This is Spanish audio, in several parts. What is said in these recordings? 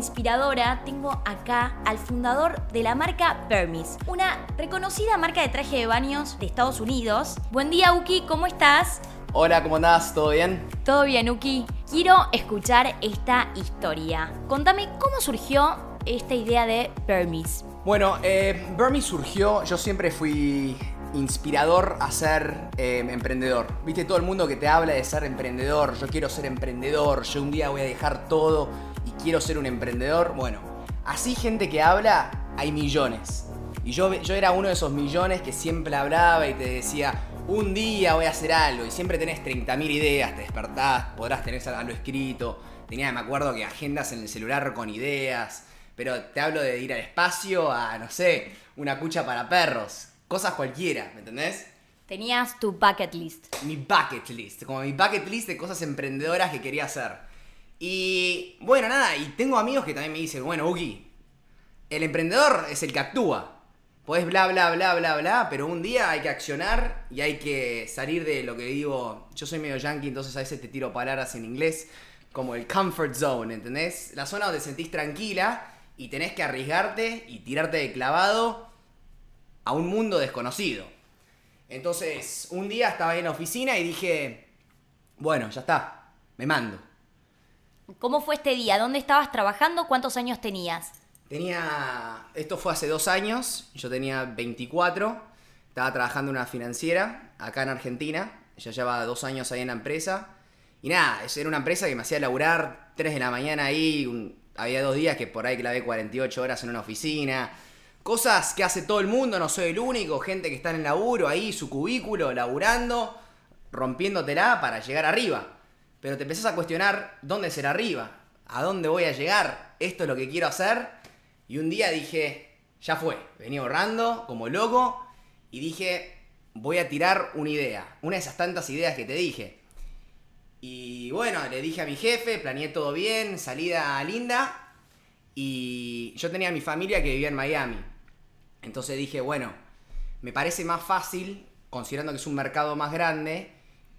inspiradora. Tengo acá al fundador de la marca Permis, una reconocida marca de traje de baños de Estados Unidos. Buen día, Uki, ¿cómo estás? Hola, ¿cómo andás? ¿Todo bien? Todo bien, Uki. Quiero escuchar esta historia. Contame cómo surgió esta idea de Permis. Bueno, eh, Burmy surgió, yo siempre fui inspirador a ser eh, emprendedor. Viste todo el mundo que te habla de ser emprendedor, yo quiero ser emprendedor, yo un día voy a dejar todo y quiero ser un emprendedor. Bueno, así gente que habla, hay millones. Y yo, yo era uno de esos millones que siempre hablaba y te decía, un día voy a hacer algo y siempre tenés 30.000 ideas, te despertás, podrás tener algo escrito. Tenía, me acuerdo que agendas en el celular con ideas, pero te hablo de ir al espacio a, no sé, una cucha para perros, cosas cualquiera, ¿me entendés? Tenías tu bucket list. Mi bucket list, como mi bucket list de cosas emprendedoras que quería hacer. Y bueno, nada, y tengo amigos que también me dicen, bueno, Uki, el emprendedor es el que actúa. Podés bla, bla, bla, bla, bla, pero un día hay que accionar y hay que salir de lo que digo. Yo soy medio yankee, entonces a veces te tiro palabras en inglés como el comfort zone, ¿entendés? La zona donde sentís tranquila y tenés que arriesgarte y tirarte de clavado a un mundo desconocido. Entonces, un día estaba en la oficina y dije, bueno, ya está, me mando. ¿Cómo fue este día? ¿Dónde estabas trabajando? ¿Cuántos años tenías? Tenía, esto fue hace dos años, yo tenía 24, estaba trabajando en una financiera acá en Argentina, ya llevaba dos años ahí en la empresa. Y nada, era una empresa que me hacía laburar 3 de la mañana ahí, había dos días que por ahí clavé 48 horas en una oficina. Cosas que hace todo el mundo, no soy el único, gente que está en el laburo ahí, su cubículo, laburando, rompiéndotela para llegar arriba. Pero te empezás a cuestionar dónde será arriba, a dónde voy a llegar, esto es lo que quiero hacer y un día dije, ya fue, venía ahorrando como loco y dije, voy a tirar una idea, una de esas tantas ideas que te dije. Y bueno, le dije a mi jefe, planeé todo bien, salida linda y yo tenía a mi familia que vivía en Miami. Entonces dije, bueno, me parece más fácil, considerando que es un mercado más grande,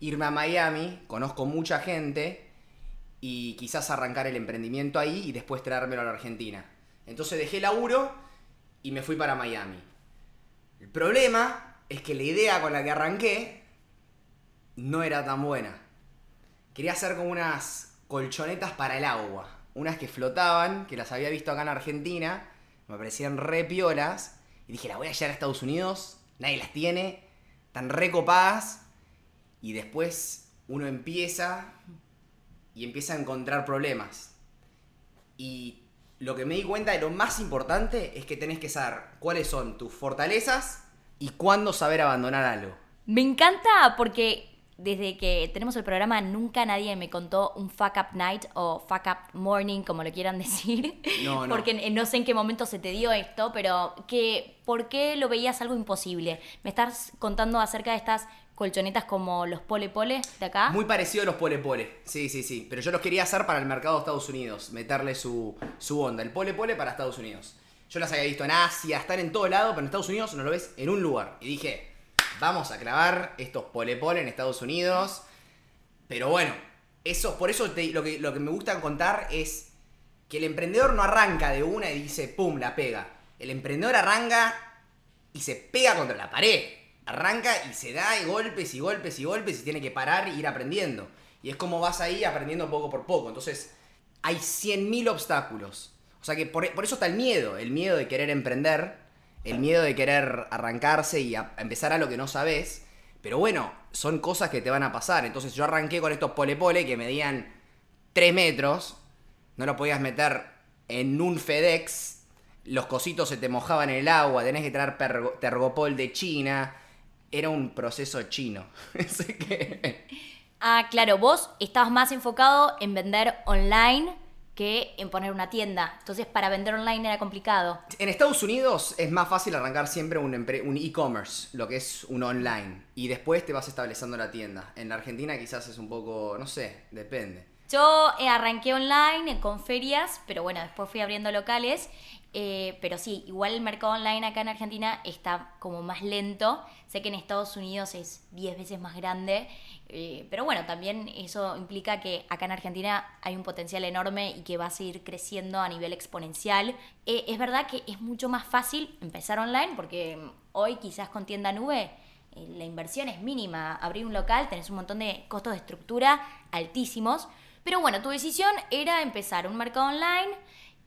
irme a Miami, conozco mucha gente y quizás arrancar el emprendimiento ahí y después traérmelo a la Argentina. Entonces dejé el laburo y me fui para Miami. El problema es que la idea con la que arranqué no era tan buena. Quería hacer como unas colchonetas para el agua. Unas que flotaban, que las había visto acá en Argentina, me parecían re piolas. Y dije, la voy a llevar a Estados Unidos, nadie las tiene, tan recopadas. Y después uno empieza y empieza a encontrar problemas. Y lo que me di cuenta de lo más importante es que tenés que saber cuáles son tus fortalezas y cuándo saber abandonar algo. Me encanta porque desde que tenemos el programa nunca nadie me contó un fuck up night o fuck up morning, como lo quieran decir. No, no. Porque no sé en qué momento se te dio esto, pero que ¿por qué lo veías algo imposible? Me estás contando acerca de estas colchonetas como los pole pole de acá. Muy parecido a los pole pole, sí, sí, sí. Pero yo los quería hacer para el mercado de Estados Unidos, meterle su, su onda. El pole pole para Estados Unidos. Yo las había visto en Asia, están en todo lado, pero en Estados Unidos no lo ves en un lugar. Y dije, vamos a clavar estos pole pole en Estados Unidos. Pero bueno, eso, por eso lo, que, lo que me gusta contar es que el emprendedor no arranca de una y dice, ¡pum!, la pega. El emprendedor arranca y se pega contra la pared arranca y se da y golpes y golpes y golpes y tiene que parar e ir aprendiendo. Y es como vas ahí aprendiendo poco por poco. Entonces, hay 100.000 obstáculos. O sea que por, eso está el miedo, el miedo de querer emprender, el miedo de querer arrancarse y empezar a lo que no sabes. Pero bueno, son cosas que te van a pasar. Entonces yo arranqué con estos pole pole que medían 3 metros. No lo podías meter en un FedEx. Los cositos se te mojaban en el agua. Tenés que traer tergopol de China era un proceso chino. Ah, claro, vos estabas más enfocado en vender online que en poner una tienda. Entonces, para vender online era complicado. En Estados Unidos es más fácil arrancar siempre un e-commerce, lo que es un online. Y después te vas estableciendo la tienda. En la Argentina quizás es un poco, no sé, depende. Yo eh, arranqué online con ferias, pero bueno, después fui abriendo locales. Eh, pero sí, igual el mercado online acá en Argentina está como más lento. Sé que en Estados Unidos es 10 veces más grande. eh, pero bueno, también eso implica que acá en Argentina hay un potencial enorme y que va a seguir creciendo a nivel exponencial. Eh, es verdad que es mucho más fácil empezar online porque mm, hoy quizás con tienda nube la inversión es mínima. Abrir un local, tenés un montón de costos de estructura altísimos. Pero bueno, tu decisión era empezar un mercado online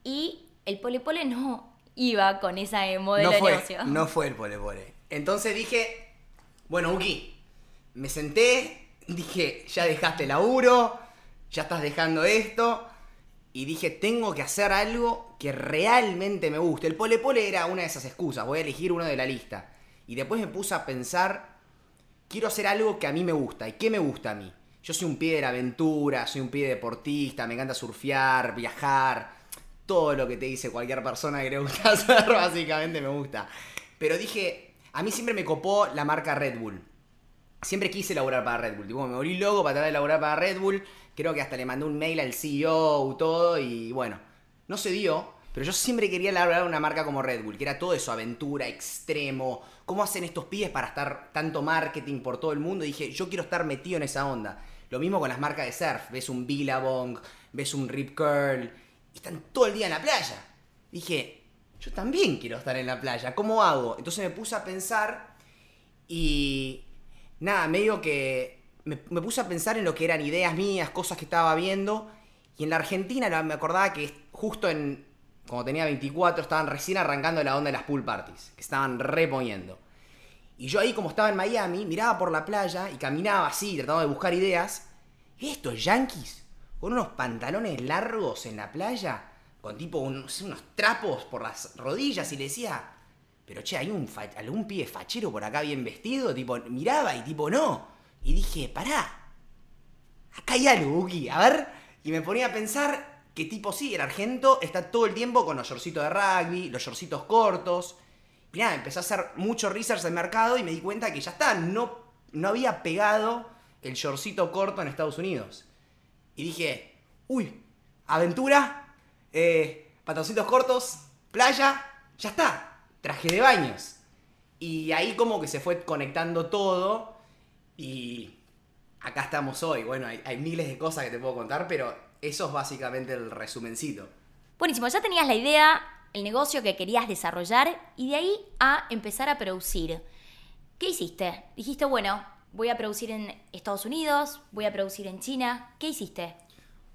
y el pole pole no iba con esa modelo no de fue, negocio. no fue el pole pole. Entonces dije, bueno, Uki, me senté, dije, ya dejaste laburo, ya estás dejando esto, y dije, tengo que hacer algo que realmente me guste. El pole pole era una de esas excusas, voy a elegir uno de la lista. Y después me puse a pensar, quiero hacer algo que a mí me gusta. ¿Y qué me gusta a mí? Yo soy un pie de la aventura, soy un pie deportista, me encanta surfear, viajar, todo lo que te dice cualquier persona que le gusta hacer, básicamente me gusta. Pero dije, a mí siempre me copó la marca Red Bull. Siempre quise laburar para Red Bull. Tipo, me volví loco para tratar de laburar para Red Bull. Creo que hasta le mandé un mail al CEO, todo, y bueno, no se dio. Pero yo siempre quería laburar una marca como Red Bull, que era todo eso, aventura, extremo. ¿Cómo hacen estos pibes para estar tanto marketing por todo el mundo? Y dije, yo quiero estar metido en esa onda. Lo mismo con las marcas de surf. Ves un Billabong, ves un Rip Curl, están todo el día en la playa. Dije, yo también quiero estar en la playa, ¿cómo hago? Entonces me puse a pensar y nada, medio que me, puse a pensar en lo que eran ideas mías, cosas que estaba viendo. Y en la Argentina me acordaba que justo en, cuando tenía 24, estaban recién arrancando la onda de las pool parties, que estaban reponiendo. Y yo ahí, como estaba en Miami, miraba por la playa y caminaba así, tratando de buscar ideas. ¿Y estos yankees? Con unos pantalones largos en la playa, con tipo unos, trapos por las rodillas, y le decía, pero che, hay un algún pibe fachero por acá bien vestido, tipo, miraba y tipo, no. Y dije, pará, acá hay algo, Buki, a ver. Y me ponía a pensar que tipo, sí, el argento está todo el tiempo con los shortcitos de rugby, los shortcitos cortos. Y nada, empecé a hacer mucho research del mercado y me di cuenta que ya está, no, no había pegado el shortcito corto en Estados Unidos. Y dije, uy, aventura, eh, cortos, playa, ya está, traje de baños. Y ahí como que se fue conectando todo y acá estamos hoy. Bueno, hay, hay miles de cosas que te puedo contar, pero eso es básicamente el resumencito. Buenísimo, ya tenías la idea, el negocio que querías desarrollar y de ahí a empezar a producir. ¿Qué hiciste? Dijiste, bueno, voy a producir en Estados Unidos, voy a producir en China. ¿Qué hiciste?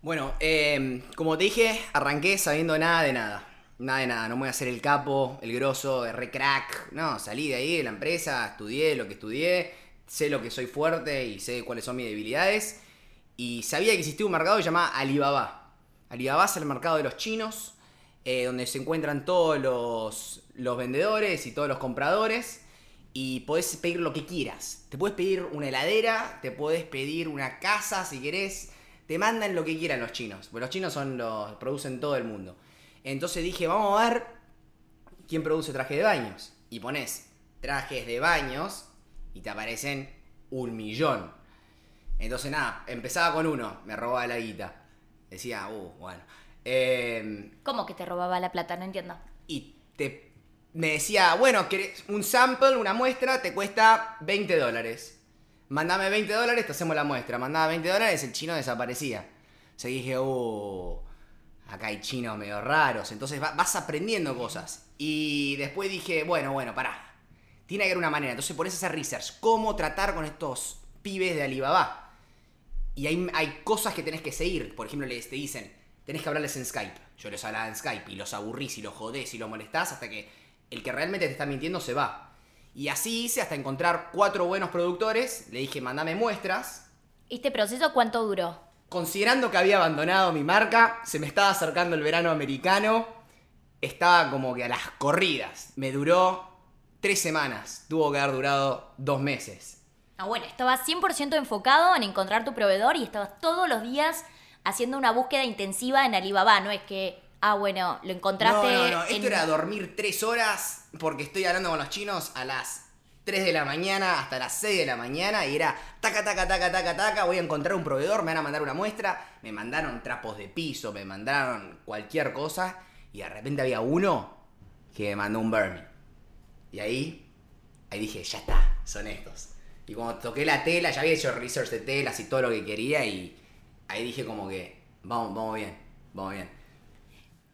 Bueno, eh, como te dije, arranqué sabiendo nada de nada. Nada de nada, no me voy a hacer el capo, el grosso, el recrack. No, salí de ahí de la empresa, estudié lo que estudié, sé lo que soy fuerte y sé cuáles son mis debilidades. Y sabía que existía un mercado que se Alibaba. Alibaba es el mercado de los chinos, eh, donde se encuentran todos los vendedores y todos los compradores. Y podés pedir lo que quieras. Te puedes pedir una heladera, te puedes pedir una casa si querés. Te mandan lo que quieran los chinos. Porque los chinos son los producen todo el mundo. Entonces dije, vamos a ver quién produce trajes de baños. Y pones trajes de baños y te aparecen un millón. Entonces nada, empezaba con uno, me robaba la guita. Decía, uh, bueno. Eh, ¿Cómo que te robaba la plata? No entiendo. y te, me decía, bueno, ¿querés un sample, una muestra, te cuesta 20 dólares. Mandame 20 dólares, te hacemos la muestra. Mandaba 20 dólares, el chino desaparecía. O sea, dije, uh, acá hay chinos medio raros. Entonces va- vas aprendiendo cosas. Y después dije, bueno, bueno, pará. Tiene que haber una manera. Entonces pones a hacer research. ¿Cómo tratar con estos pibes de Alibaba? Y hay, hay cosas que tenés que seguir. Por ejemplo, les te dicen, tenés que hablarles en Skype. Yo les hablaba en Skype y los aburrís y los jodés y los molestás hasta que el que realmente te está mintiendo se va. Y así hice hasta encontrar cuatro buenos productores. Le dije, mandame muestras. ¿Este proceso cuánto duró? Considerando que había abandonado mi marca, se me estaba acercando el verano americano. Estaba como que a las corridas. Me duró tres semanas. Tuvo que haber durado dos meses. Ah, bueno, estabas 100% enfocado en encontrar tu proveedor y estabas todos los días haciendo una búsqueda intensiva en Alibaba. No es que, ah, bueno, lo encontraste. No, no, no. Esto en- era dormir tres horas porque estoy hablando con los chinos a las 3 de la mañana hasta las 6 de la mañana y era taca, taca, taca, taca, taca, voy a encontrar un proveedor, me van a mandar una muestra, me mandaron trapos de piso, me mandaron cualquier cosa y de repente había uno que me mandó un Burmy. Y ahí, ahí dije, ya está, son estos. Y cuando toqué la tela, ya había hecho research de telas y todo lo que quería y ahí dije como que, vamos, vamos bien, vamos bien.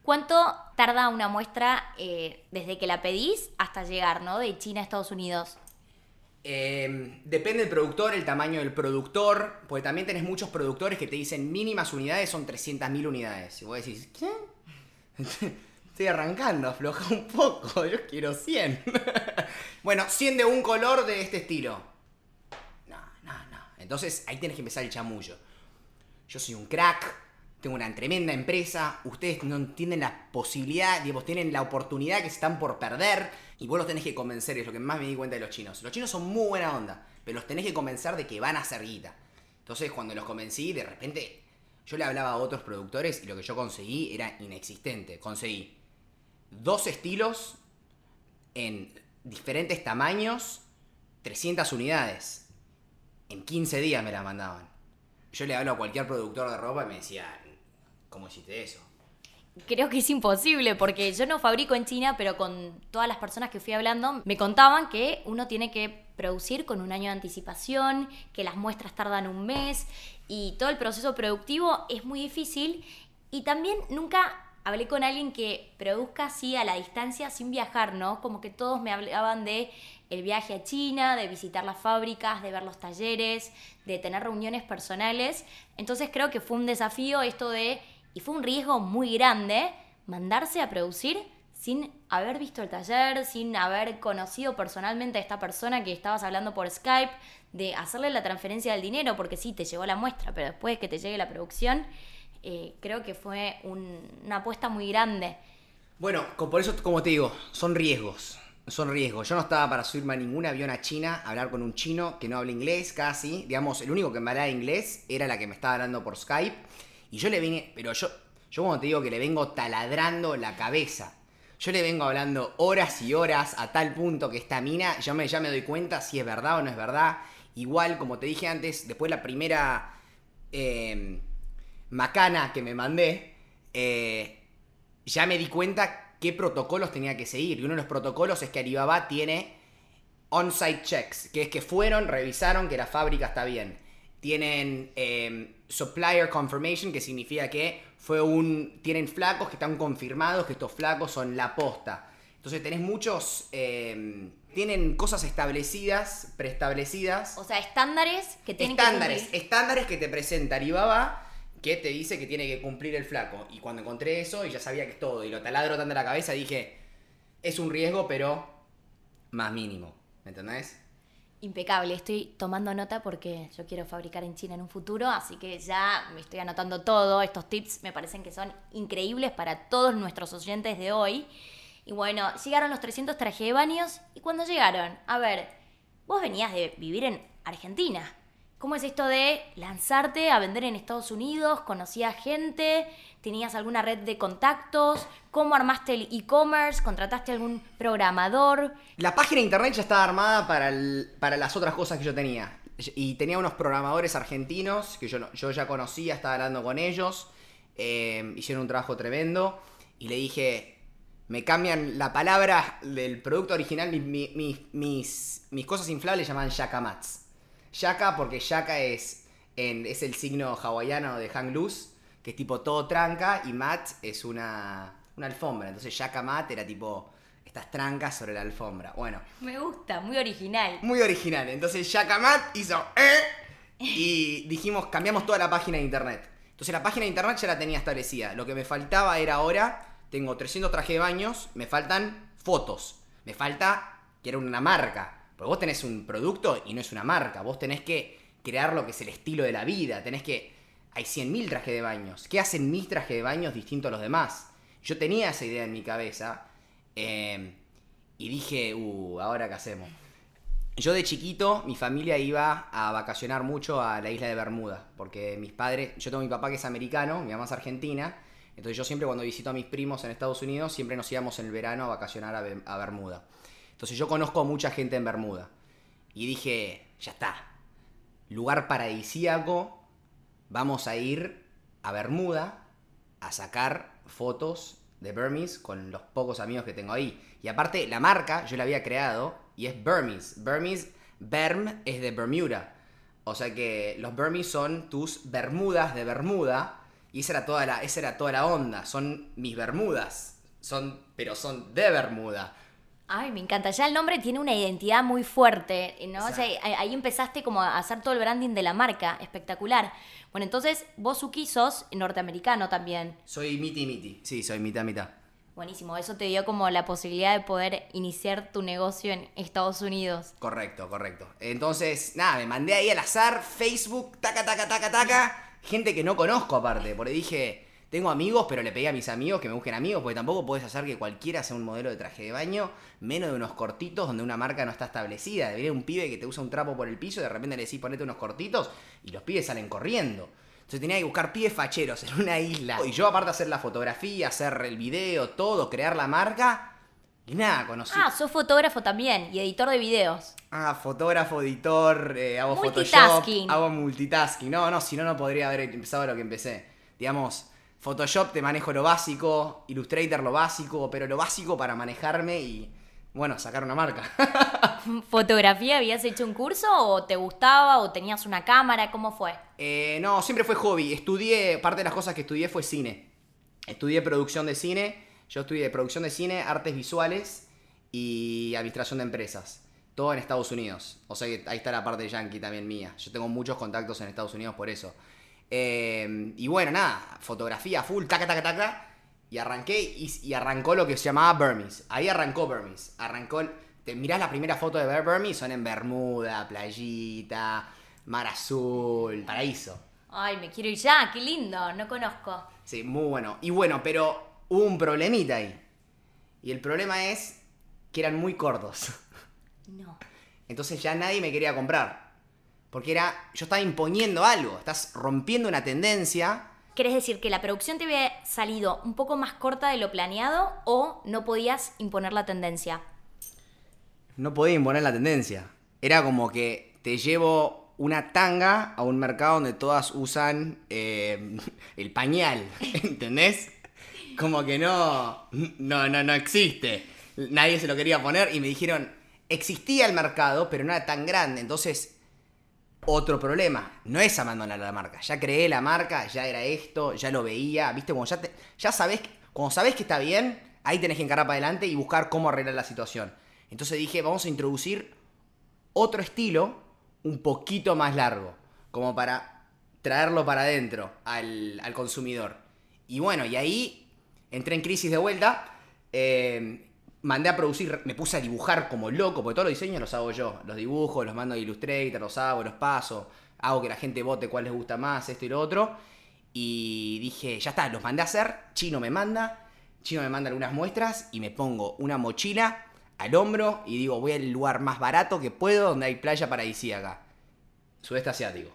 ¿Cuánto tarda una muestra eh, desde que la pedís hasta llegar, ¿no? De China a Estados Unidos. Eh, depende del productor, el tamaño del productor, porque también tenés muchos productores que te dicen mínimas unidades son 300.000 unidades. Y vos decís, ¿qué? Estoy arrancando, afloja un poco, yo quiero 100. bueno, 100 de un color de este estilo. No, no, no. Entonces ahí tenés que empezar el chamullo. Yo soy un crack, tengo una tremenda empresa, ustedes no tienen la posibilidad, digamos, tienen la oportunidad que están por perder y vos los tenés que convencer, es lo que más me di cuenta de los chinos. Los chinos son muy buena onda, pero los tenés que convencer de que van a hacer guita. Entonces cuando los convencí, de repente yo le hablaba a otros productores y lo que yo conseguí era inexistente. Conseguí dos estilos en diferentes tamaños, 300 unidades. En 15 días me la mandaban. Yo le hablo a cualquier productor de ropa y me decía, ¿Cómo hiciste eso? Creo que es imposible porque yo no fabrico en China, pero con todas las personas que fui hablando me contaban que uno tiene que producir con un año de anticipación, que las muestras tardan un mes y todo el proceso productivo es muy difícil y también nunca hablé con alguien que produzca así a la distancia sin viajar, ¿no? Como que todos me hablaban de el viaje a China, de visitar las fábricas, de ver los talleres, de tener reuniones personales. Entonces creo que fue un desafío esto de y fue un riesgo muy grande mandarse a producir sin haber visto el taller, sin haber conocido personalmente a esta persona que estabas hablando por Skype, de hacerle la transferencia del dinero, porque sí, te llegó la muestra, pero después de que te llegue la producción, eh, creo que fue una apuesta muy grande. Bueno, por eso, como te digo, son riesgos. Son riesgos. Yo no estaba para subirme a ningún avión a China, hablar con un chino que no habla inglés casi. Digamos, el único que me hablaba inglés era la que me estaba hablando por Skype. Y yo le vine, pero yo, yo como te digo que le vengo taladrando la cabeza. Yo le vengo hablando horas y horas a tal punto que esta mina, yo me, ya me doy cuenta si es verdad o no es verdad. Igual, como te dije antes, después la primera em, macana que me mandé, eh, ya me di cuenta qué protocolos tenía que seguir. Y uno de los protocolos es que Alibaba tiene on-site checks, que es que fueron, revisaron que la fábrica está bien. Tienen em, supplier confirmation, que significa que fue un. Tienen flacos que están confirmados que estos flacos son la posta. Entonces tenés muchos. Em, tienen cosas establecidas, preestablecidas. O sea, estándares que tienen estándares, que Estándares que te presenta Alibaba que te dice que tiene que cumplir el flaco. Y cuando encontré eso y ya sabía que es todo y lo taladro tanto la cabeza, dije, es un riesgo, pero más mínimo. ¿Me entendés? Impecable, estoy tomando nota porque yo quiero fabricar en China en un futuro, así que ya me estoy anotando todo. Estos tips me parecen que son increíbles para todos nuestros oyentes de hoy. Y bueno, llegaron los 300 trajes de baños. ¿Y cuando llegaron? A ver, vos venías de vivir en Argentina. ¿Cómo es esto de lanzarte a vender en Estados Unidos? ¿Conocías gente? ¿Tenías alguna red de contactos? ¿Cómo armaste el e-commerce? ¿Contrataste algún programador? La página de internet ya estaba armada para, para las otras cosas que yo tenía. Y tenía unos programadores argentinos que yo, yo ya conocía, estaba hablando con ellos. Eh, hicieron un trabajo tremendo. Y le dije, me cambian la palabra del producto original. Mis, mis, mis, cosas inflables llaman yakamats Yaka, porque Yaka es, es el signo hawaiano de hang loose, que es tipo todo tranca, y mat es una, una alfombra. Entonces Yaka mat era tipo estas trancas sobre la alfombra. Bueno. Me gusta, muy original. Muy original. Entonces Yaka mat hizo eh, y dijimos, cambiamos toda la página de internet. Entonces la página de internet ya la tenía establecida. Lo que me faltaba era ahora, tengo 300 trajes de baños, me faltan fotos. Me falta que era una marca. Porque vos tenés un producto y no es una marca. Vos tenés que crear lo que es el estilo de la vida. Tenés que. Hay 100.000 trajes de baños. ¿Qué hacen mis trajes de baños distintos a los demás? Yo tenía esa idea en mi cabeza. Eh, y dije, uh, ¿ahora qué hacemos? Yo de chiquito, mi familia iba a vacacionar mucho a la isla de Bermuda. Porque mis padres. Yo tengo mi papá que es americano, mi mamá es argentina. Entonces yo siempre cuando visito a mis primos en Estados Unidos, siempre nos íbamos en el verano a vacacionar a Bermuda. Entonces yo conozco a mucha gente en Bermuda. Y dije, ya está. Lugar paradisíaco. Vamos a ir a Bermuda a sacar fotos de Burmese con los pocos amigos que tengo ahí. Y aparte, la marca yo la había creado y es Burmese. Burmese, Berm es de Bermuda. O sea que los Burmese son tus Bermudas de Bermuda. Y esa era toda la, esa era toda la onda. Son mis Bermudas. Son, pero son de Bermuda. Ay, me encanta. Ya el nombre tiene una identidad muy fuerte, ¿no? O sea, ahí empezaste como a hacer todo el branding de la marca. Espectacular. Bueno, entonces vos, Suki, sos norteamericano también. Soy miti miti. Sí, soy mitad mitad. Buenísimo. Eso te dio como la posibilidad de poder iniciar tu negocio en Estados Unidos. Correcto, correcto. Entonces, nada, me mandé ahí al azar, Facebook, taca, taca, taca, taca. Gente que no conozco aparte, porque dije, tengo amigos, pero le pedí a mis amigos que me busquen amigos, porque tampoco puedes hacer que cualquiera sea un modelo de traje de baño, menos de unos cortitos donde una marca no está establecida. Debería un pibe que te usa un trapo por el piso y de repente le decís ponete unos cortitos y los pibes salen corriendo. Entonces tenía que buscar pibes facheros en una isla. Y yo aparte hacer la fotografía, hacer el video, todo, crear la marca. Y nada, conocí. Ah, sos fotógrafo también y editor de videos. Ah, fotógrafo, editor, eh, hago Multitasking. Photoshop, hago multitasking. No, no, si no, no podría haber empezado lo que empecé. Digamos, Photoshop te manejo lo básico, Illustrator lo básico, pero lo básico para manejarme y, bueno, sacar una marca. ¿Fotografía habías hecho un curso o te gustaba o tenías una cámara? ¿Cómo fue? Eh, no, siempre fue hobby. Estudié, parte de las cosas que estudié fue cine. Estudié producción de cine. Yo estudié producción de cine, artes visuales y administración de empresas. Todo en Estados Unidos. O sea que ahí está la parte yankee también mía. Yo tengo muchos contactos en Estados Unidos por eso. Eh, y bueno, nada, fotografía full, taca, taca, taca. Y arranqué y, y arrancó lo que se llamaba Burmese. Ahí arrancó Burmese. Arrancó. Te mirás la primera foto de Burmese, son en Bermuda, playita, mar azul, paraíso. Ay, me quiero ir ya, qué lindo, no conozco. Sí, muy bueno. Y bueno, pero hubo un problemita ahí. Y el problema es que eran muy cortos. No. Entonces ya nadie me quería comprar. Porque era. Yo estaba imponiendo algo. Estás rompiendo una tendencia. ¿Querés decir que la producción te había salido un poco más corta de lo planeado o no podías imponer la tendencia? No podía imponer la tendencia. Era como que te llevo una tanga a un mercado donde todas usan eh, el pañal. ¿Entendés? Como que no. No, no, no existe. Nadie se lo quería poner y me dijeron. Existía el mercado, pero no era tan grande. Entonces, otro problema. No es abandonar la marca. Ya creé la marca, ya era esto, ya lo veía. ¿Viste? Como ya, te, ya sabés. Cuando sabés que está bien, ahí tenés que encarar para adelante y buscar cómo arreglar la situación. Entonces dije, vamos a introducir otro estilo un poquito más largo. Como para traerlo para adentro al, al consumidor. Y bueno, y ahí entré en crisis de vuelta. eh, mandé a producir, me puse a dibujar como loco, porque todos los diseños los hago yo. Los dibujo, los mando a Illustrator, los hago, los paso. Hago que la gente vote cuál les gusta más, esto y lo otro. Y dije, ya está, los mandé a hacer. Chino me manda. Chino me manda algunas muestras y me pongo una mochila al hombro y digo, voy al lugar más barato que puedo donde hay playa paradisíaca. Sudeste asiático.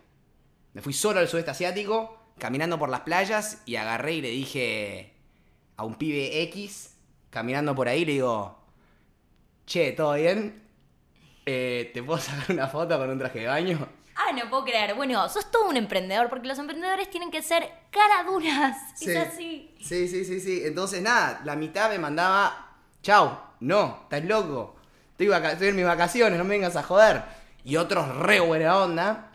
Me fui solo al sudeste asiático, caminando por las playas y agarré y le dije a un pibe X, caminando por ahí, le digo, che, ¿todo bien? Eh, ¿Te puedo sacar una foto con un traje de baño? Ah, no puedo creer. Bueno, sos todo un emprendedor porque los emprendedores tienen que ser cara duras. Sí. Es así. Sí, sí, sí, sí. Entonces, nada, la mitad me mandaba, chau, no, estás loco. Estoy en mis vacaciones, no me vengas a joder. Y otros re buena onda.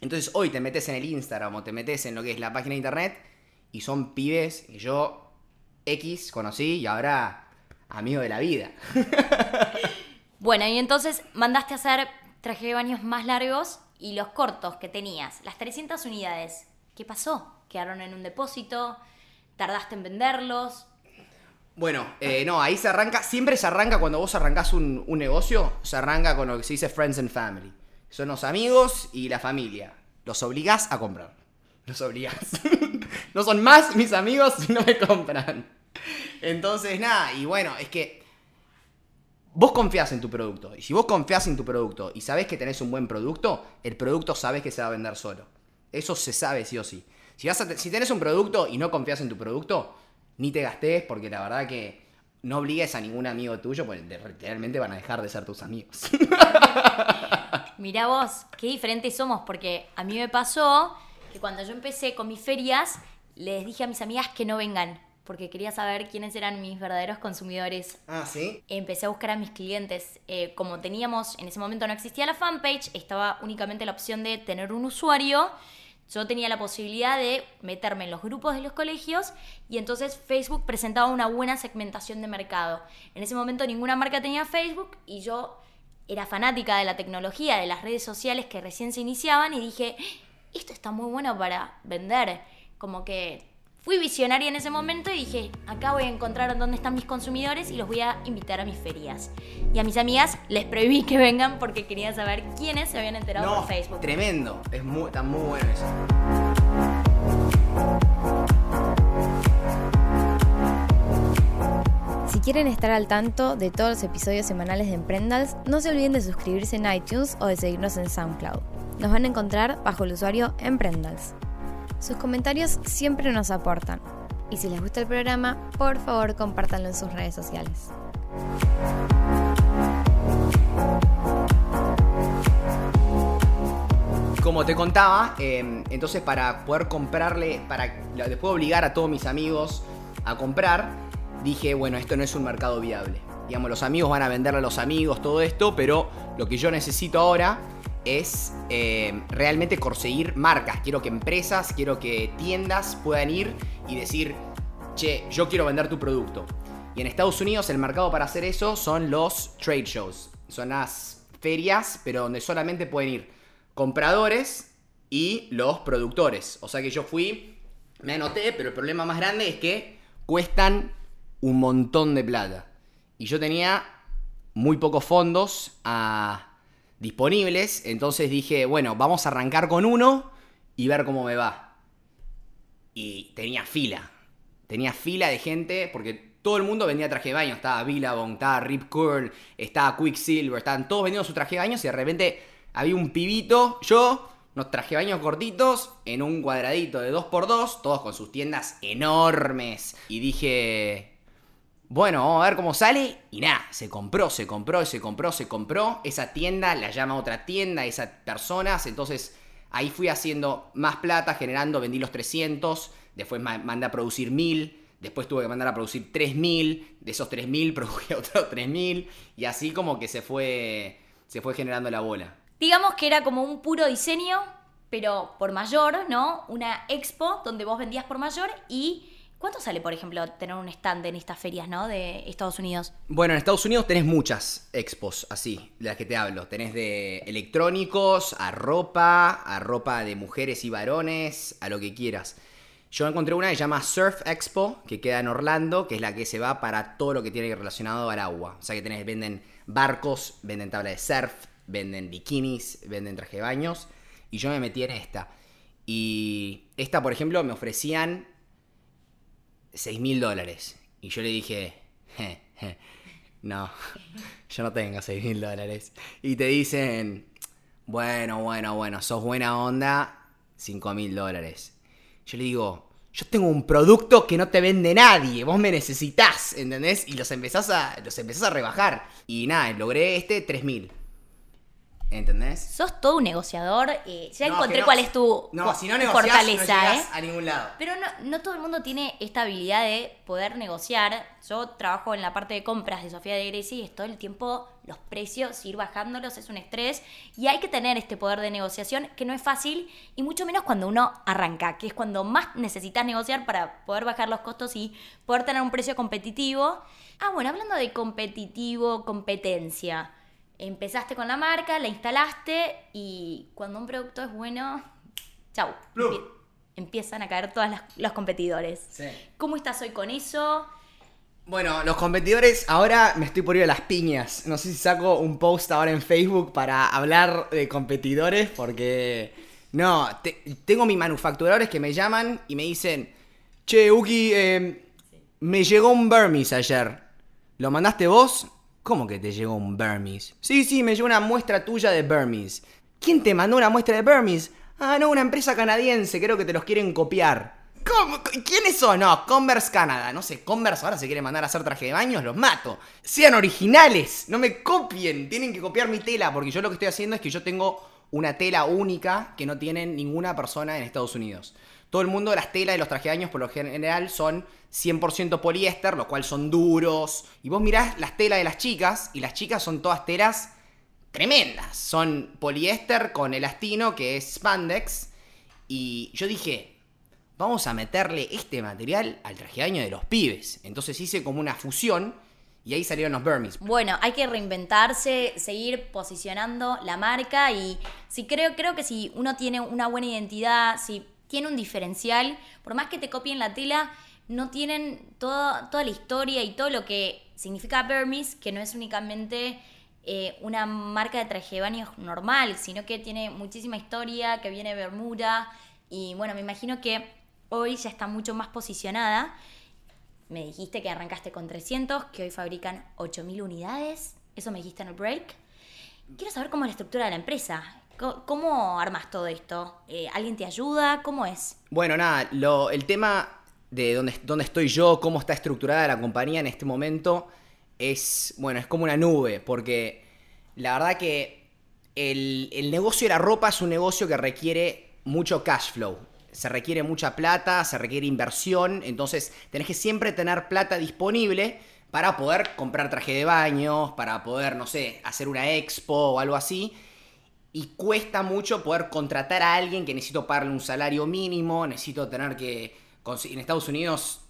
Entonces, hoy te metes en el Instagram o te metes en lo que es la página de internet y son pibes que yo X conocí y ahora amigo de la vida. Bueno, y entonces mandaste a hacer traje de baños más largos y los cortos que tenías, las 300 unidades. ¿Qué pasó? ¿Quedaron en un depósito? ¿Tardaste en venderlos? Bueno, eh, no, ahí se arranca, siempre se arranca cuando vos arrancás un, un negocio, se arranca con lo que se dice friends and family. Son los amigos y la familia. Los obligás a comprar. Los obligás. no son más mis amigos si no me compran. Entonces, nada, y bueno, es que vos confías en tu producto. Y si vos confías en tu producto y sabés que tenés un buen producto, el producto sabés que se va a vender solo. Eso se sabe sí o sí. Si, vas si tenés un producto y no confías en tu producto, ni te gastés porque la verdad que no obligues a ningún amigo tuyo, porque de- realmente van a dejar de ser tus amigos. Mirá vos, qué diferentes somos, porque a mí me pasó que cuando yo empecé con mis ferias, les dije a mis amigas que no vengan, porque quería saber quiénes eran mis verdaderos consumidores. Ah, ¿sí? Empecé a buscar a mis clientes. Eh, como teníamos, en ese momento no existía la fanpage, estaba únicamente la opción de tener un usuario. Yo tenía la posibilidad de meterme en los grupos de los colegios y entonces Facebook presentaba una buena segmentación de mercado. En ese momento ninguna marca tenía Facebook y yo era fanática de la tecnología, de las redes sociales que recién se iniciaban y dije, esto está muy bueno para vender. Como que fui visionaria en ese momento y dije, acá voy a encontrar dónde están mis consumidores y los voy a invitar a mis ferias. Y a mis amigas les prohibí que vengan porque quería saber quiénes se habían enterado No, por Facebook. tremendo. Es muy, está muy bueno eso. Si quieren estar al tanto de todos los episodios semanales de Emprendals, no se olviden de suscribirse en iTunes o de seguirnos en SoundCloud. Nos van a encontrar bajo el usuario Emprendals. Sus comentarios siempre nos aportan. Y si les gusta el programa, por favor compártanlo en sus redes sociales. Como te contaba, eh, entonces para poder comprarle, para después obligar a todos mis amigos a comprar, dije, bueno, esto no es un mercado viable. Digamos, los amigos van a venderle a los amigos todo esto, pero lo que yo necesito ahora es eh, realmente conseguir marcas. Quiero que empresas, quiero que tiendas puedan ir y decir, che, yo quiero vender tu producto. Y en Estados Unidos el mercado para hacer eso son los trade shows. Son las ferias, pero donde solamente pueden ir compradores y los productores. O sea que yo fui, me anoté, pero el problema más grande es que cuestan un montón de plata. Y yo tenía muy pocos fondos ah, disponibles, entonces dije, bueno, vamos a arrancar con uno y ver cómo me va. Y tenía fila, tenía fila de gente, porque todo el mundo vendía traje de baño. Estaba Billabong, estaba Rip Curl, estaba Quicksilver, estaban todos vendiendo su traje de baño y de repente había un pibito, yo, unos traje de baño cortitos, en un cuadradito de 2x2, todos con sus tiendas enormes. Y dije, bueno, vamos a ver cómo sale. Y nada, se compró, se compró, se compró, se compró. Esa tienda la llama otra tienda, esas personas. Entonces ahí fui haciendo más plata, generando, vendí los 300. Después ma- mandé a producir 1000. Después tuve que mandar a producir 3000. De esos 3000 produje otros 3000. Y así como que se fue, se fue generando la bola. Digamos que era como un puro diseño, pero por mayor, ¿no? Una expo donde vos vendías por mayor y... ¿Cuánto sale, por ejemplo, tener un stand en estas ferias, ¿no? De Estados Unidos. Bueno, en Estados Unidos tenés muchas expos así, de las que te hablo. Tenés de electrónicos, a ropa, a ropa de mujeres y varones, a lo que quieras. Yo encontré una que se llama Surf Expo, que queda en Orlando, que es la que se va para todo lo que tiene relacionado al agua. O sea que tenés, venden barcos, venden tabla de surf, venden bikinis, venden traje de baños. Y yo me metí en esta. Y esta, por ejemplo, me ofrecían 6 mil dólares. Y yo le dije, "Je, je, no, yo no tengo 6 mil dólares. Y te dicen, bueno, bueno, bueno, sos buena onda, 5 mil dólares. Yo le digo, yo tengo un producto que no te vende nadie, vos me necesitas, ¿entendés? Y los empezás a, los empezás a rebajar. Y nada, logré este 3 mil. ¿Entendés? Sos todo un negociador. eh, ya No, encontré no- cuál es tu, No, si no negociás, fortaleza, no ¿eh? a ningún lado. Pero no, no todo el mundo tiene esta habilidad de poder negociar. Yo trabajo en la parte de compras de Sofía de Grecia y es todo el tiempo los precios, ir bajándolos es un estrés. Y hay que tener este poder de negociación que no es fácil y mucho menos cuando uno arranca, que es cuando más necesitas negociar para poder bajar los costos y poder tener un precio competitivo. Ah, bueno, hablando de competitivo, competencia. Empezaste con la marca, la instalaste y cuando un producto es bueno, chau. Empie- empiezan a caer todos los competidores. Sí. ¿Cómo estás hoy con eso? Bueno, los competidores, ahora me estoy por ir a las piñas. No sé si saco un post ahora en Facebook para hablar de competidores, porque. No, te- tengo mis manufacturadores que me llaman y me dicen: Che, Uki, eh, me llegó un Burmese ayer. ¿Lo mandaste vos? ¿Cómo que te llegó un Burmese? Sí, sí, me llegó una muestra tuya de Burmese. ¿Quién te mandó una muestra de Burmese? Ah, no, una empresa canadiense, creo que te los quieren copiar. ¿Cómo? ¿Quiénes son? No, Converse Canada. No sé, Converse ahora se quiere mandar a hacer traje de baños, los mato. Sean originales, no me copien. Tienen que copiar mi tela, porque yo lo que estoy haciendo es que yo tengo una tela única que no tiene ninguna persona en Estados Unidos. Todo el mundo, las telas de los baños por lo general son 100% poliéster, lo cual son duros. Y vos mirás las telas de las chicas, y las chicas son todas telas tremendas. Son poliéster con elastino, que es spandex. Y yo dije, vamos a meterle este material al traje de los pibes. Entonces hice como una fusión y ahí salieron los Burmese. Bueno, hay que reinventarse, seguir posicionando la marca y si creo, creo que si uno tiene una buena identidad, si tiene un diferencial, por más que te copien la tela, no tienen toda, toda la historia y todo lo que significa Burmese, que no es únicamente eh, una marca de traje de baño normal, sino que tiene muchísima historia, que viene Bermuda. Y bueno, me imagino que hoy ya está mucho más posicionada. Me dijiste que arrancaste con 300, que hoy fabrican 8.000 unidades. Eso me dijiste en el break. Quiero saber cómo es la estructura de la empresa. ¿Cómo armas todo esto? Eh, ¿Alguien te ayuda? ¿Cómo es? Bueno, nada, lo, el tema de dónde, dónde estoy yo, cómo está estructurada la compañía en este momento, es, bueno, es como una nube, porque la verdad que el, negocio de la ropa es un negocio que requiere mucho cash flow. Se requiere mucha plata, se requiere inversión, entonces tenés que siempre tener plata disponible para poder comprar traje de baño, para poder, no sé, hacer una expo o algo así. Y cuesta mucho poder contratar a alguien que necesito pagarle un salario mínimo, necesito tener que... En Estados Unidos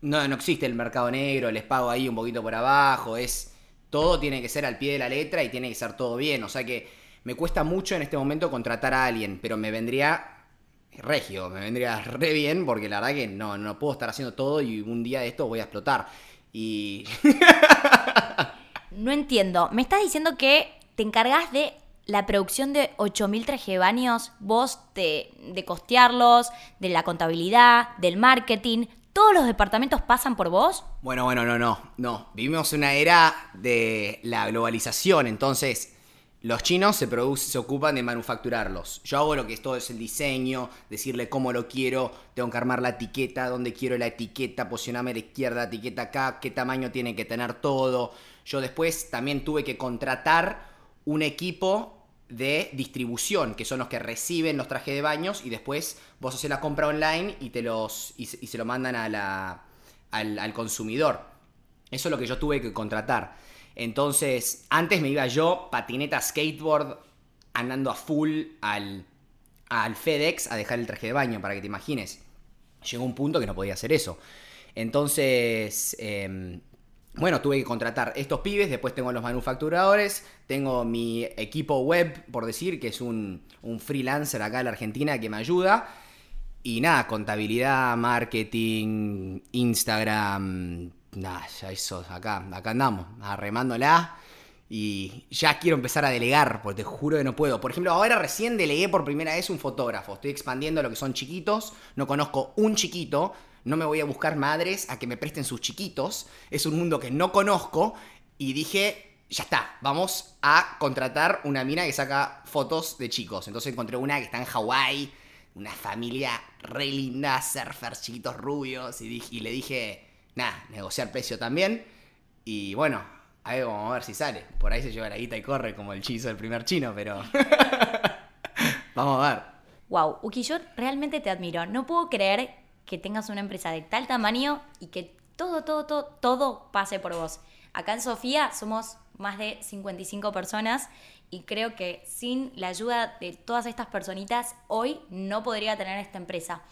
no, no existe el mercado negro, les pago ahí un poquito por abajo, es todo tiene que ser al pie de la letra y tiene que ser todo bien. O sea que me cuesta mucho en este momento contratar a alguien, pero me vendría regio, me vendría re bien porque la verdad que no, no puedo estar haciendo todo y un día de esto voy a explotar. Y... no entiendo. Me estás diciendo que te encargas de la producción de 8.000 traje de baños, vos de, de costearlos, de la contabilidad, del marketing, ¿Todos los departamentos pasan por vos? Bueno, bueno, no, no, no. Vivimos una era de la globalización, entonces los chinos se, se ocupan de manufacturarlos. Yo hago lo que es todo es el diseño, decirle cómo lo quiero, tengo que armar la etiqueta, dónde quiero la etiqueta, posicionarme a la izquierda, etiqueta acá, qué tamaño tiene que tener todo. Yo después también tuve que contratar un equipo de distribución, que son los que reciben los trajes de baños y después vos haces la compra online y, te los, y, se lo mandan a la, al, consumidor. Eso es lo que yo tuve que contratar. Entonces, antes me iba yo, patineta, skateboard, andando a full al, al FedEx a dejar el traje de baño, para que te imagines. Llegó un punto que no podía hacer eso. Entonces, em, bueno, tuve que contratar estos pibes, después tengo los manufacturadores, tengo mi equipo web, por decir, que es un, freelancer acá en la Argentina que me ayuda. Y nada, contabilidad, marketing, Instagram, nada, ya eso, acá, acá andamos, arremándola. Y ya quiero empezar a delegar, porque te juro que no puedo. Por ejemplo, ahora recién delegué por primera vez un fotógrafo. Estoy expandiendo lo que son chiquitos. No conozco un chiquito no me voy a buscar madres a que me presten sus chiquitos, es un mundo que no conozco y dije, ya está, vamos a contratar una mina que saca fotos de chicos. Entonces encontré una que está en Hawái, una familia re linda, surfers, chiquitos rubios, y, le dije, nada, negociar precio también. Y bueno, a ver, vamos a ver si sale. Por ahí se lleva la guita y corre como el chizo del primer chino, pero vamos a ver. Wow, Uki, yo realmente te admiro. No puedo creer que tengas una empresa de tal tamaño y que todo, todo, todo, todo pase por vos. Acá en Sofía somos más de 55 personas y creo que sin la ayuda de todas estas personitas hoy no podría tener esta empresa.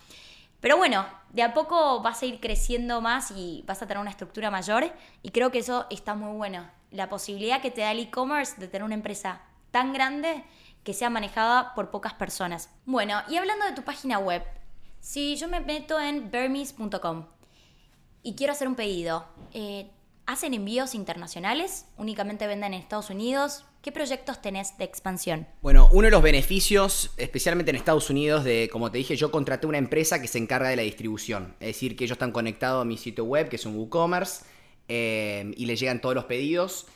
Pero bueno, de a poco vas a ir creciendo más y vas a tener una estructura mayor y creo que eso está muy bueno. La posibilidad que te da el e-commerce de tener una empresa tan grande que sea manejada por pocas personas. Bueno, y hablando de tu página web, si yo me meto en burmese.com y quiero hacer un pedido, eh, ¿hacen envíos internacionales? ¿Únicamente venden en Estados Unidos? ¿Qué proyectos tenés de expansión? Bueno, uno de los beneficios, especialmente en Estados Unidos, de, como te dije, yo contraté una empresa que se encarga de la distribución. Es decir, que ellos están conectados a mi sitio web, que es un WooCommerce, eh, y le llegan todos los pedidos.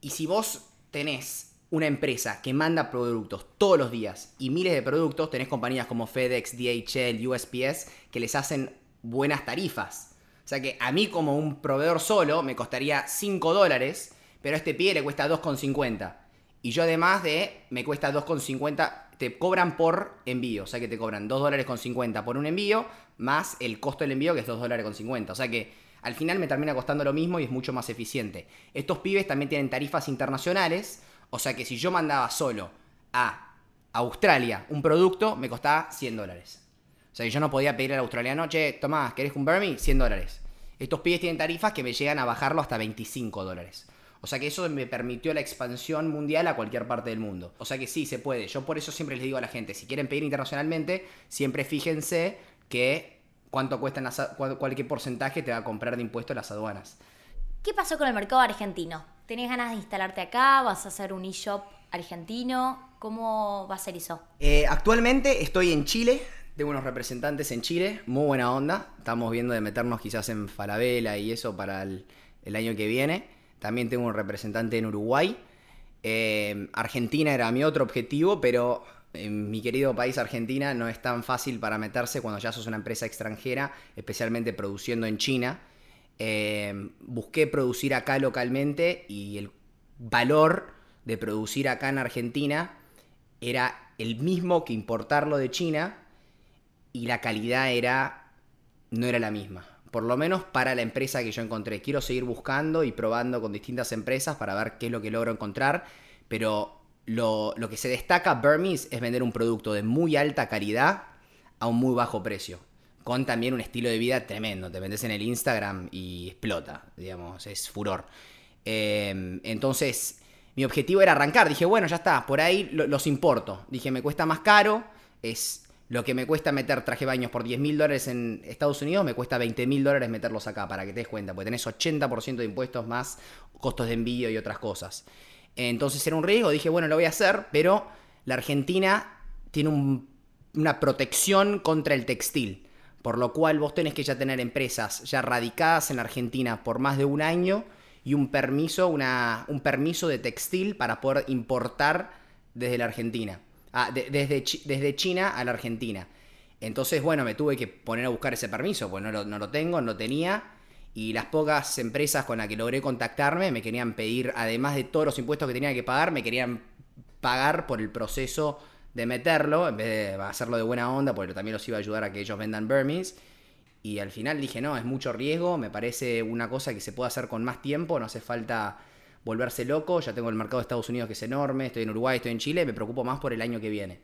Y si vos tenés una empresa que manda productos todos los días y miles de productos, tenés compañías como FedEx, DHL, USPS, que les hacen buenas tarifas. O sea que a mí como un proveedor solo me costaría 5 dólares, pero a este pie le cuesta 2,50. Y yo además de, me cuesta 2,50, te cobran por envío. O sea que te cobran 2 dólares con 50 por un envío, más el costo del envío que es 2 dólares con 50. O sea que al final me termina costando lo mismo y es mucho más eficiente. Estos pibes también tienen tarifas internacionales, o sea que si yo mandaba solo a Australia un producto, me costaba 100 dólares. O sea que yo no podía pedir al australiano, che, Tomás, ¿querés un Burmy? 100 dólares. Estos pibes tienen tarifas que me llegan a bajarlo hasta 25 dólares. O sea que eso me permitió la expansión mundial a cualquier parte del mundo. O sea que sí, se puede. Yo por eso siempre les digo a la gente, si quieren pedir internacionalmente, siempre fíjense que cuánto cuesta cualquier porcentaje te va a comprar de impuestos las aduanas. ¿Qué pasó con el mercado argentino? ¿Tenés ganas de instalarte acá? ¿Vas a hacer un e-shop argentino? ¿Cómo va a ser eso? Eh, actualmente estoy en Chile, tengo unos representantes en Chile, muy buena onda. Estamos viendo de meternos quizás en Falabella y eso para el, año que viene. También tengo un representante en Uruguay. Eh, Argentina era mi otro objetivo, pero en mi querido país Argentina no es tan fácil para meterse cuando ya sos una empresa extranjera, especialmente produciendo en China. Eh, busqué producir acá localmente y el valor de producir acá en Argentina era el mismo que importarlo de China y la calidad era no era la misma. Por lo menos para la empresa que yo encontré. Quiero seguir buscando y probando con distintas empresas para ver qué es lo que logro encontrar. Pero lo, que se destaca Burmese es vender un producto de muy alta calidad a un muy bajo precio. Con también un estilo de vida tremendo. Te vendes en el Instagram y explota, digamos, es furor. Em, entonces, mi objetivo era arrancar. Dije, bueno, ya está, por ahí los importo. Dije, me cuesta más caro, es lo que me cuesta meter traje baños por 10 mil dólares en Estados Unidos, me cuesta 20 mil dólares meterlos acá, para que te des cuenta, porque tenés 80% de impuestos más costos de envío y otras cosas. Entonces era un riesgo, dije, bueno, lo voy a hacer, pero la Argentina tiene una protección contra el textil, por lo cual vos tenés que ya tener empresas ya radicadas en Argentina por más de un año y un permiso, una, un permiso de textil para poder importar desde la Argentina. Ah, desde, desde China a la Argentina. Entonces, bueno, me tuve que poner a buscar ese permiso, pues no lo, no lo tengo, no tenía. Y las pocas empresas con las que logré contactarme me querían pedir, además de todos los impuestos que tenía que pagar, me querían pagar por el proceso de meterlo, en vez de hacerlo de buena onda, porque también los iba a ayudar a que ellos vendan Burmese. Y al final dije, no, es mucho riesgo, me parece una cosa que se puede hacer con más tiempo, no hace falta volverse loco. Ya tengo el mercado de Estados Unidos que es enorme, estoy en Uruguay, estoy en Chile, me preocupo más por el año que viene.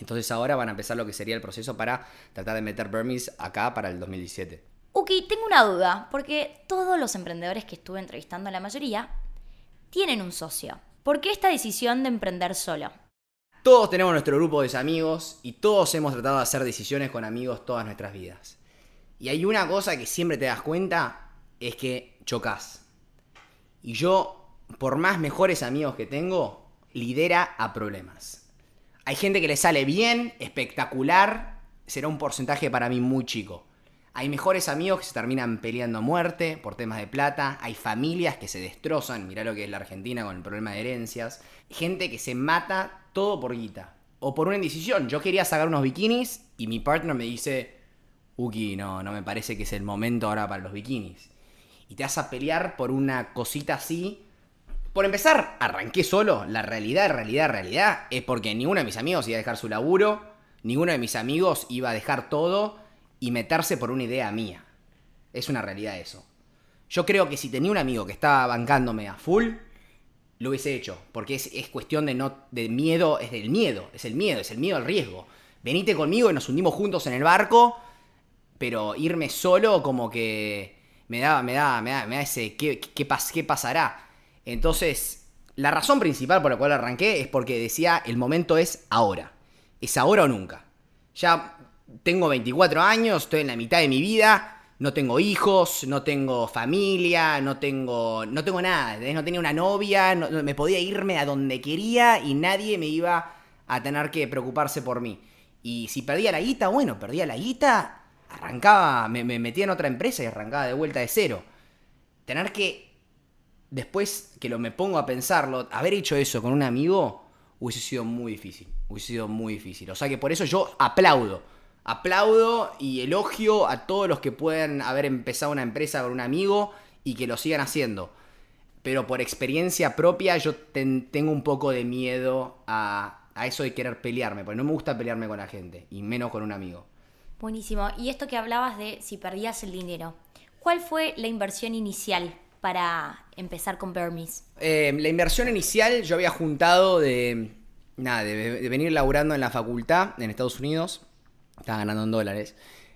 Entonces ahora van a empezar lo que sería el proceso para tratar de meter Burmese acá para el 2017. Uki, tengo una duda, porque todos los emprendedores que estuve entrevistando, la mayoría, tienen un socio. ¿Por qué esta decisión de emprender solo? Todos tenemos nuestro grupo de amigos y todos hemos tratado de hacer decisiones con amigos todas nuestras vidas. Y hay una cosa que siempre te das cuenta, es que chocas. Y yo, por más mejores amigos que tengo, lidera a problemas. Hay gente que le sale bien, espectacular, será un porcentaje para mí muy chico. Hay mejores amigos que se terminan peleando a muerte por temas de plata. Hay familias que se destrozan. Mirá lo que es la Argentina con el problema de herencias. Gente que se mata todo por guita. O por una indecisión. Yo quería sacar unos bikinis y mi partner me dice, Uki, no, no me parece que es el momento ahora para los bikinis y te vas a pelear por una cosita así. Por empezar, arranqué solo. La realidad, realidad, realidad es porque ninguno de mis amigos iba a dejar su laburo, ninguno de mis amigos iba a dejar todo y meterse por una idea mía. Es una realidad eso. Yo creo que si tenía un amigo que estaba bancándome a full, lo hubiese hecho. Porque es, es, cuestión de, no, de miedo, es del miedo, es el miedo, es el miedo al riesgo. Venite conmigo y nos hundimos juntos en el barco, pero irme solo como que me da, me da, me da, me da ese ¿qué, qué, qué pasará. Entonces, la razón principal por la cual arranqué es porque decía, el momento es ahora. Es ahora o nunca. Ya tengo 24 años, estoy en la mitad de mi vida, no tengo hijos, no tengo familia, no tengo, no tengo nada, no tenía una novia, me podía irme a donde quería y nadie me iba a tener que preocuparse por mí. Y si perdía la guita, bueno, perdía la guita, arrancaba, me, metía en otra empresa y arrancaba de vuelta de cero. Tener que después que lo me pongo a pensarlo, haber hecho eso con un amigo hubiese sido muy difícil. Hubiese sido muy difícil. O sea que por eso yo aplaudo. Aplaudo y elogio a todos los que pueden haber empezado una empresa con un amigo y que lo sigan haciendo. Pero por experiencia propia yo tengo un poco de miedo a, a eso de querer pelearme, porque no me gusta pelearme con la gente, y menos con un amigo. Buenísimo. Y esto que hablabas de si perdías el dinero, ¿cuál fue la inversión inicial para empezar con Burmese? Eh, la inversión inicial yo había juntado de, nada, de, venir laburando en la facultad en Estados Unidos, estaba ganando en dólares,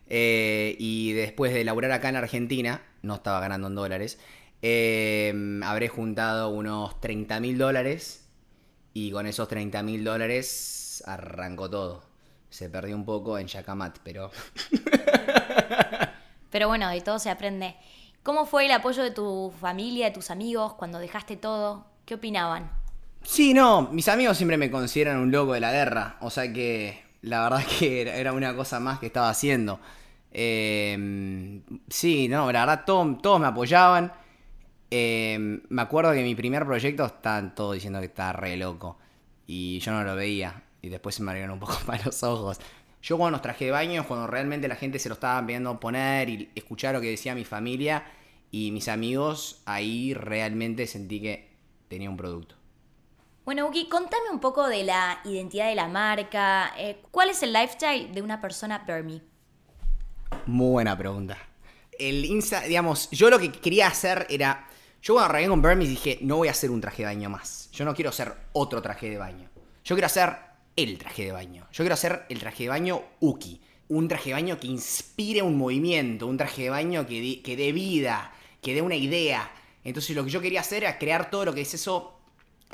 eh, y después de laburar acá en Argentina, no estaba ganando en dólares, eh, habré juntado unos 30 mil dólares y con esos 30 mil dólares arrancó todo se perdió un poco en Yacamat, pero... pero bueno, de todo se aprende. ¿Cómo fue el apoyo de tu familia, de tus amigos cuando dejaste todo? ¿Qué opinaban? Sí, no, mis amigos siempre me consideran un loco de la guerra, o sea que la verdad que era una cosa más que estaba haciendo. Em, sí, no, la verdad todos me apoyaban. Em, me acuerdo que mi primer proyecto estaban todos diciendo que estaba re loco y yo no lo veía y después se me abrieron un poco para los ojos. Yo cuando nos traje de baño, cuando realmente la gente se lo estaba viendo poner y escuchar lo que decía mi familia y mis amigos, ahí realmente sentí que tenía un producto. Bueno, Uki, contame un poco de la identidad de la marca. Eh, ¿Cuál es el lifestyle de una persona Burmy? Muy buena pregunta. El Insta, digamos, yo lo que quería hacer era. Yo cuando arranqué con Burmy dije, no voy a hacer un traje de baño más. Yo no quiero hacer otro traje de baño. Yo quiero hacer el traje de baño. Yo quiero hacer el traje de baño Uki. Un traje de baño que inspire un movimiento, un traje de baño que, que dé vida, que dé una idea. Entonces lo que yo quería hacer era crear todo lo que es eso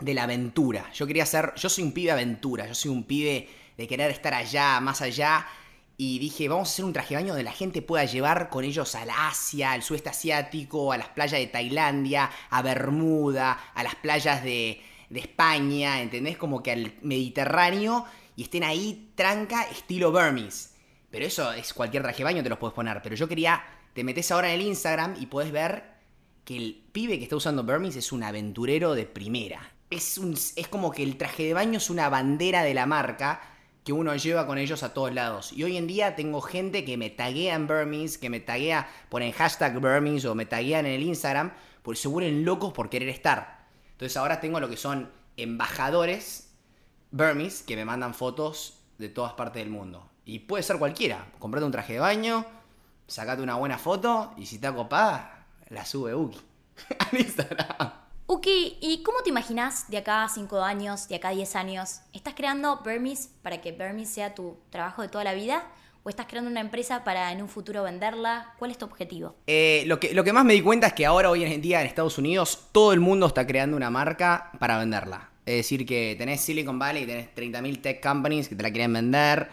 de la aventura. Yo quería hacer, yo soy un pibe aventura, yo soy un pibe de querer estar allá, más allá. Y dije, vamos a hacer un traje baño donde la gente pueda llevar con ellos a la Asia, al sudeste asiático, a las playas de Tailandia, a Bermuda, a las playas de, de España, ¿entendés? Como que al Mediterráneo y estén ahí tranca estilo Burmese. Pero eso es cualquier traje baño te los puedes poner. Pero yo quería, te metes ahora en el Instagram y puedes ver que el pibe que está usando Burmese es un aventurero de primera. Es, es como que el traje de baño es una bandera de la marca que uno lleva con ellos a todos lados. Y hoy en día tengo gente que me taguea en Burmese, que me taguea, ponen hashtag Burmese o me taguean en el Instagram, porque se vuelven locos por querer estar. Entonces ahora tengo lo que son embajadores Burmese que me mandan fotos de todas partes del mundo. Y puede ser cualquiera. Comprate un traje de baño, sacate una buena foto y si está copada, la sube Uki al Instagram. Uki, ¿y cómo te imaginas de acá a 5 años, de acá a 10 años? ¿Estás creando Burmese para que Burmese sea tu trabajo de toda la vida? ¿O estás creando una empresa para en un futuro venderla? ¿Cuál es tu objetivo? Eh, lo, que, lo que más me di cuenta es que ahora, hoy en día, en Estados Unidos, todo el mundo está creando una marca para venderla. Es decir, que tenés Silicon Valley, tenés 30.000 tech companies que te la quieren vender.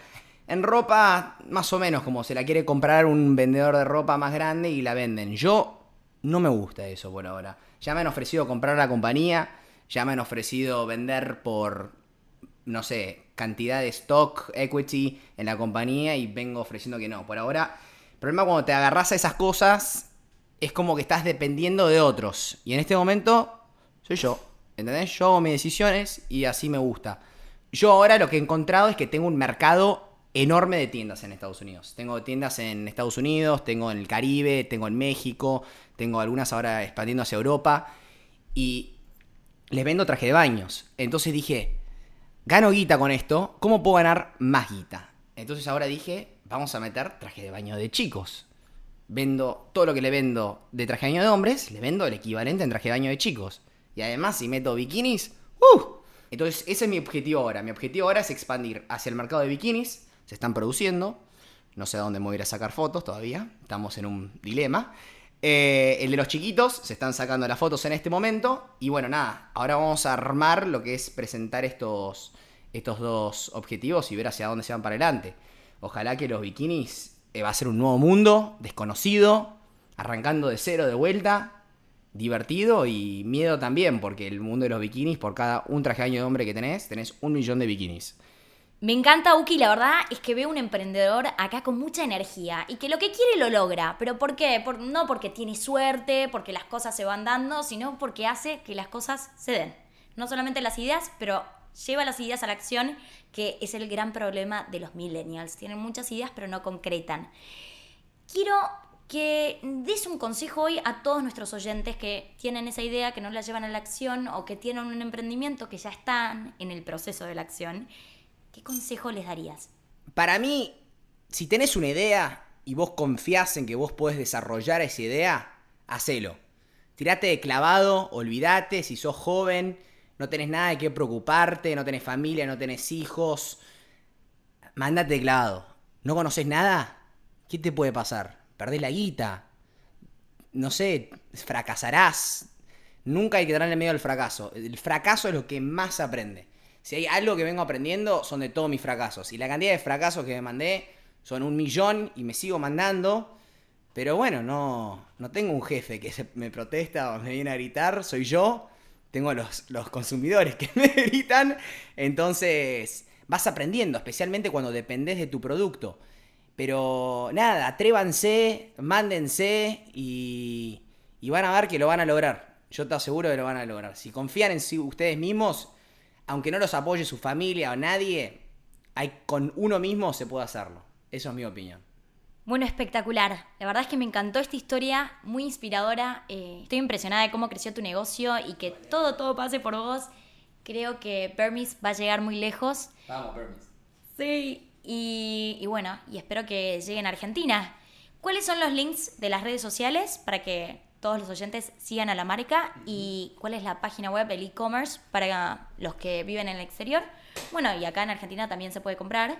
En ropa, más o menos, como se la quiere comprar un vendedor de ropa más grande y la venden. Yo no me gusta eso por ahora. Ya me han ofrecido comprar la compañía, ya me han ofrecido vender por, no sé, cantidad de stock, equity en la compañía y vengo ofreciendo que no. Por ahora, el problema cuando te agarras a esas cosas es como que estás dependiendo de otros. Y en este momento soy yo. ¿Entendés? Yo hago mis decisiones y así me gusta. Yo ahora lo que he encontrado es que tengo un mercado enorme de tiendas en Estados Unidos. Tengo tiendas en Estados Unidos, tengo en el Caribe, tengo en México, tengo algunas ahora expandiendo hacia Europa. Y les vendo traje de baños. Entonces dije, gano guita con esto, ¿cómo puedo ganar más guita? Entonces ahora dije, vamos a meter traje de baño de chicos. Vendo todo lo que le vendo de traje de baño de hombres, le vendo el equivalente en traje de baño de chicos. Y además, si meto bikinis, ¡uh! Entonces, ese es mi objetivo ahora. Mi objetivo ahora es expandir hacia el mercado de bikinis. Se están produciendo. No sé a dónde me voy a ir a sacar fotos todavía. Estamos en un dilema. Eh, el de los chiquitos, se están sacando las fotos en este momento. Y bueno, nada, ahora vamos a armar lo que es presentar estos, estos dos objetivos y ver hacia dónde se van para adelante. Ojalá que los bikinis eh, va a ser un nuevo mundo, desconocido, arrancando de cero de vuelta, divertido y miedo también, porque el mundo de los bikinis, por cada un traje de baño de hombre que tenés, tenés un millón de bikinis. Me encanta Uki, la verdad es que veo un emprendedor acá con mucha energía y que lo que quiere lo logra. ¿Pero por qué? no porque tiene suerte, porque las cosas se van dando, sino porque hace que las cosas se den. No solamente las ideas, pero lleva las ideas a la acción, que es el gran problema de los millennials. Tienen muchas ideas, pero no concretan. Quiero que des un consejo hoy a todos nuestros oyentes que tienen esa idea, que no la llevan a la acción o que tienen un emprendimiento que ya están en el proceso de la acción ¿Qué consejo les darías? Para mí, si tenés una idea y vos confiás en que vos podés desarrollar esa idea, hacelo. Tirate de clavado, olvídate, si sos joven, no tenés nada de qué preocuparte, no tenés familia, no tenés hijos. Mándate de clavado. ¿No conoces nada? ¿Qué te puede pasar? Perdés la guita. No sé, fracasarás. Nunca hay que darle medio al fracaso. El fracaso es lo que más aprende. Si hay algo que vengo aprendiendo, son de todos mis fracasos. Y la cantidad de fracasos que me mandé son un millón y me sigo mandando. Pero bueno, no, no tengo un jefe que me protesta o me viene a gritar, soy yo. Tengo los, los consumidores que me gritan. Entonces, vas aprendiendo, especialmente cuando dependes de tu producto. Pero nada, atrévanse, mándense y, y van a ver que lo van a lograr. Yo te aseguro que lo van a lograr. Si confían en sí ustedes mismos, aunque no los apoye su familia o nadie, hay, con uno mismo se puede hacerlo. Eso es mi opinión. Bueno, espectacular. La verdad es que me encantó esta historia, muy inspiradora. Eh, estoy impresionada de cómo creció tu negocio y que todo, todo pase por vos. Creo que Permis va a llegar muy lejos. Vamos, Permis. Sí, y, y bueno, y espero que lleguen a Argentina. ¿Cuáles son los links de las redes sociales para que todos los oyentes sigan a la marca y cuál es la página web, el e-commerce para los que viven en el exterior. Bueno, y acá en Argentina también se puede comprar.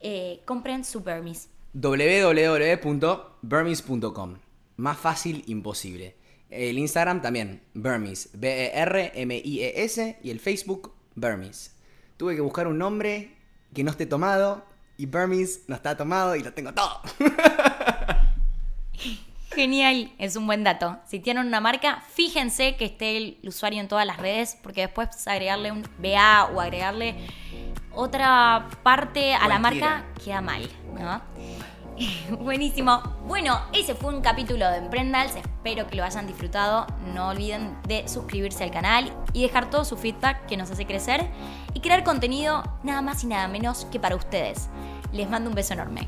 Eh, compren su Burmese. www.burmese.com. Más fácil imposible. El Instagram también, Burmese. B-E-R-M-I-E-S. Y el Facebook, Burmese. Tuve que buscar un nombre que no esté tomado. Y Burmese no está tomado y lo tengo todo. Genial, es un buen dato. Si tienen una marca, fíjense que esté el usuario en todas las redes, porque después agregarle un BA o agregarle otra parte a la marca queda mal, ¿no? Buenísimo. Bueno, ese fue un capítulo de Emprendals. Espero que lo hayan disfrutado. No olviden de suscribirse al canal y dejar todo su feedback que nos hace crecer y crear contenido nada más y nada menos que para ustedes. Les mando un beso enorme.